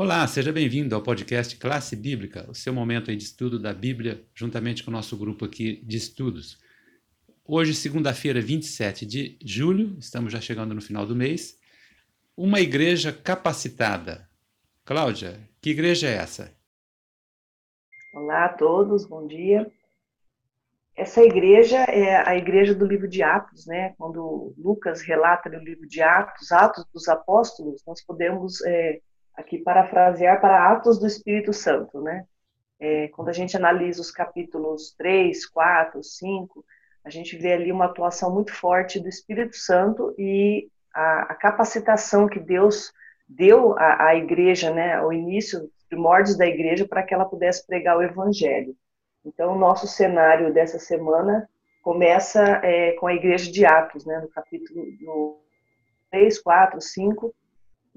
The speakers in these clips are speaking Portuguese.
Olá, seja bem-vindo ao podcast Classe Bíblica, o seu momento de estudo da Bíblia, juntamente com o nosso grupo aqui de estudos. Hoje, segunda-feira, 27 de julho, estamos já chegando no final do mês, uma igreja capacitada. Cláudia, que igreja é essa? Olá a todos, bom dia. Essa igreja é a igreja do livro de Atos, né? Quando Lucas relata no livro de Atos, Atos dos Apóstolos, nós podemos é, aqui parafrasear para Atos do Espírito Santo, né? É, quando a gente analisa os capítulos 3, 4, 5, a gente vê ali uma atuação muito forte do Espírito Santo e a, a capacitação que Deus deu à, à igreja, né, o início, os primórdios da igreja, para que ela pudesse pregar o evangelho. Então, o nosso cenário dessa semana começa é, com a igreja de Atos, né, no capítulo no 3, 4, 5,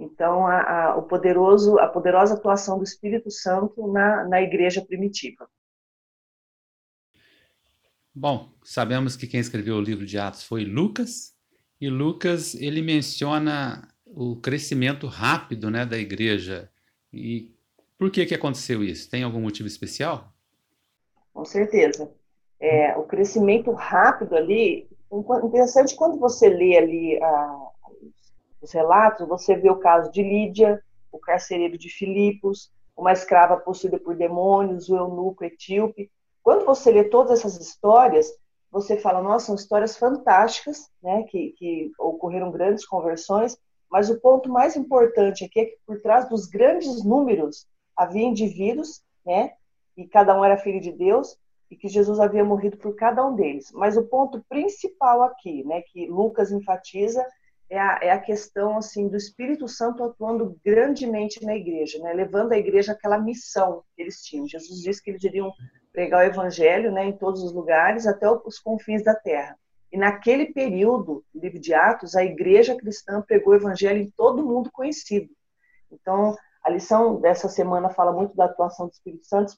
então, a, a, o poderoso, a poderosa atuação do Espírito Santo na, na igreja primitiva. Bom, sabemos que quem escreveu o livro de Atos foi Lucas, e Lucas ele menciona o crescimento rápido né, da igreja. E por que, que aconteceu isso? Tem algum motivo especial? Com certeza. É, o crescimento rápido ali, interessante quando você lê ali a, os relatos, você vê o caso de Lídia, o carcereiro de Filipos, uma escrava possuída por demônios, o eunuco etíope. Quando você lê todas essas histórias, você fala, nossa, são histórias fantásticas, né, que, que ocorreram grandes conversões, mas o ponto mais importante aqui é que por trás dos grandes números havia indivíduos, né, e cada um era filho de Deus, e que Jesus havia morrido por cada um deles. Mas o ponto principal aqui, né, que Lucas enfatiza, é a, é a questão assim do Espírito Santo atuando grandemente na igreja, né? levando a igreja aquela missão que eles tinham. Jesus disse que eles iriam pregar o evangelho né, em todos os lugares, até os confins da terra. E naquele período, livro de Atos, a igreja cristã pregou o evangelho em todo mundo conhecido. Então, a lição dessa semana fala muito da atuação do Espírito Santo,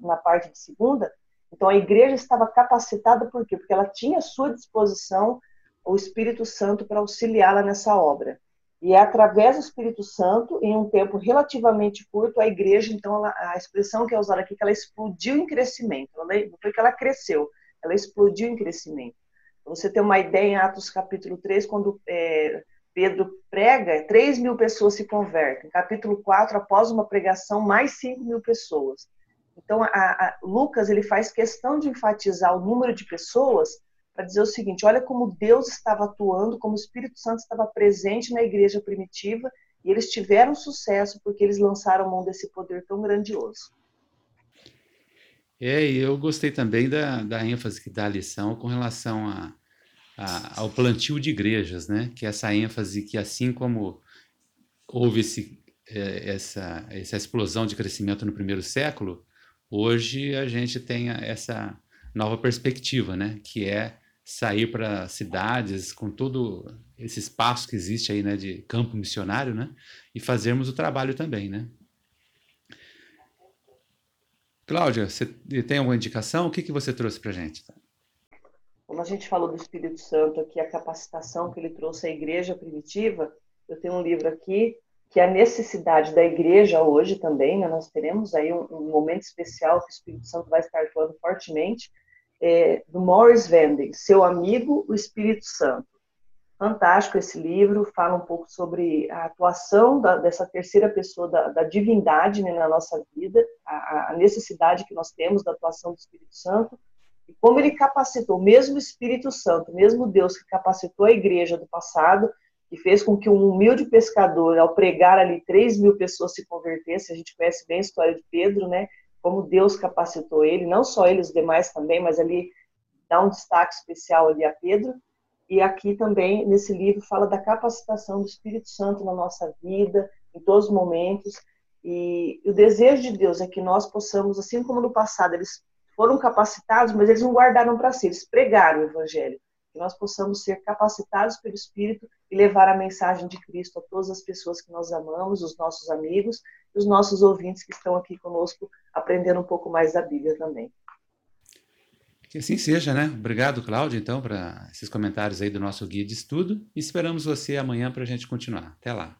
na parte de segunda. Então, a igreja estava capacitada por quê? Porque ela tinha à sua disposição o Espírito Santo para auxiliá-la nessa obra. E é através do Espírito Santo, em um tempo relativamente curto, a igreja, então, ela, a expressão que é usada aqui, que ela explodiu em crescimento. Ela, não foi que ela cresceu, ela explodiu em crescimento. Você tem uma ideia em Atos capítulo 3, quando é, Pedro prega, 3 mil pessoas se convertem. Capítulo 4, após uma pregação, mais 5 mil pessoas. Então, a, a, Lucas ele faz questão de enfatizar o número de pessoas para dizer o seguinte: olha como Deus estava atuando, como o Espírito Santo estava presente na igreja primitiva, e eles tiveram sucesso porque eles lançaram mão desse poder tão grandioso. É, e eu gostei também da, da ênfase que dá a lição com relação a, a, ao plantio de igrejas, né? Que é essa ênfase que, assim como houve esse, é, essa, essa explosão de crescimento no primeiro século, hoje a gente tem essa nova perspectiva, né? Que é sair para cidades com todo esse espaço que existe aí, né, de campo missionário, né, e fazermos o trabalho também, né. Cláudia, você tem alguma indicação? O que, que você trouxe para a gente? Como a gente falou do Espírito Santo aqui, a capacitação que ele trouxe à igreja primitiva, eu tenho um livro aqui que é a necessidade da igreja hoje também, né, nós teremos aí um, um momento especial que o Espírito Santo vai estar atuando fortemente, é, do Morris Venden, Seu Amigo, o Espírito Santo. Fantástico esse livro, fala um pouco sobre a atuação da, dessa terceira pessoa da, da divindade né, na nossa vida, a, a, necessidade que nós temos da atuação do Espírito Santo, e como ele capacitou, mesmo o Espírito Santo, mesmo Deus que capacitou a igreja do passado, que fez com que um humilde pescador, ao pregar ali, 3 mil pessoas se convertessem, a gente conhece bem a história de Pedro, né? Como Deus capacitou ele, não só ele, os demais também, mas ali dá um destaque especial ali a Pedro. E aqui também, nesse livro, fala da capacitação do Espírito Santo na nossa vida, em todos os momentos. E, o desejo de Deus é que nós possamos, assim como no passado eles foram capacitados, mas eles não guardaram para si, eles pregaram o Evangelho que nós possamos ser capacitados pelo Espírito e levar a mensagem de Cristo a todas as pessoas que nós amamos, os nossos amigos e os nossos ouvintes que estão aqui conosco aprendendo um pouco mais da Bíblia também. Que assim seja, né? Obrigado, Cláudio, então, para esses comentários aí do nosso guia de estudo. E esperamos você amanhã para a gente continuar. Até lá.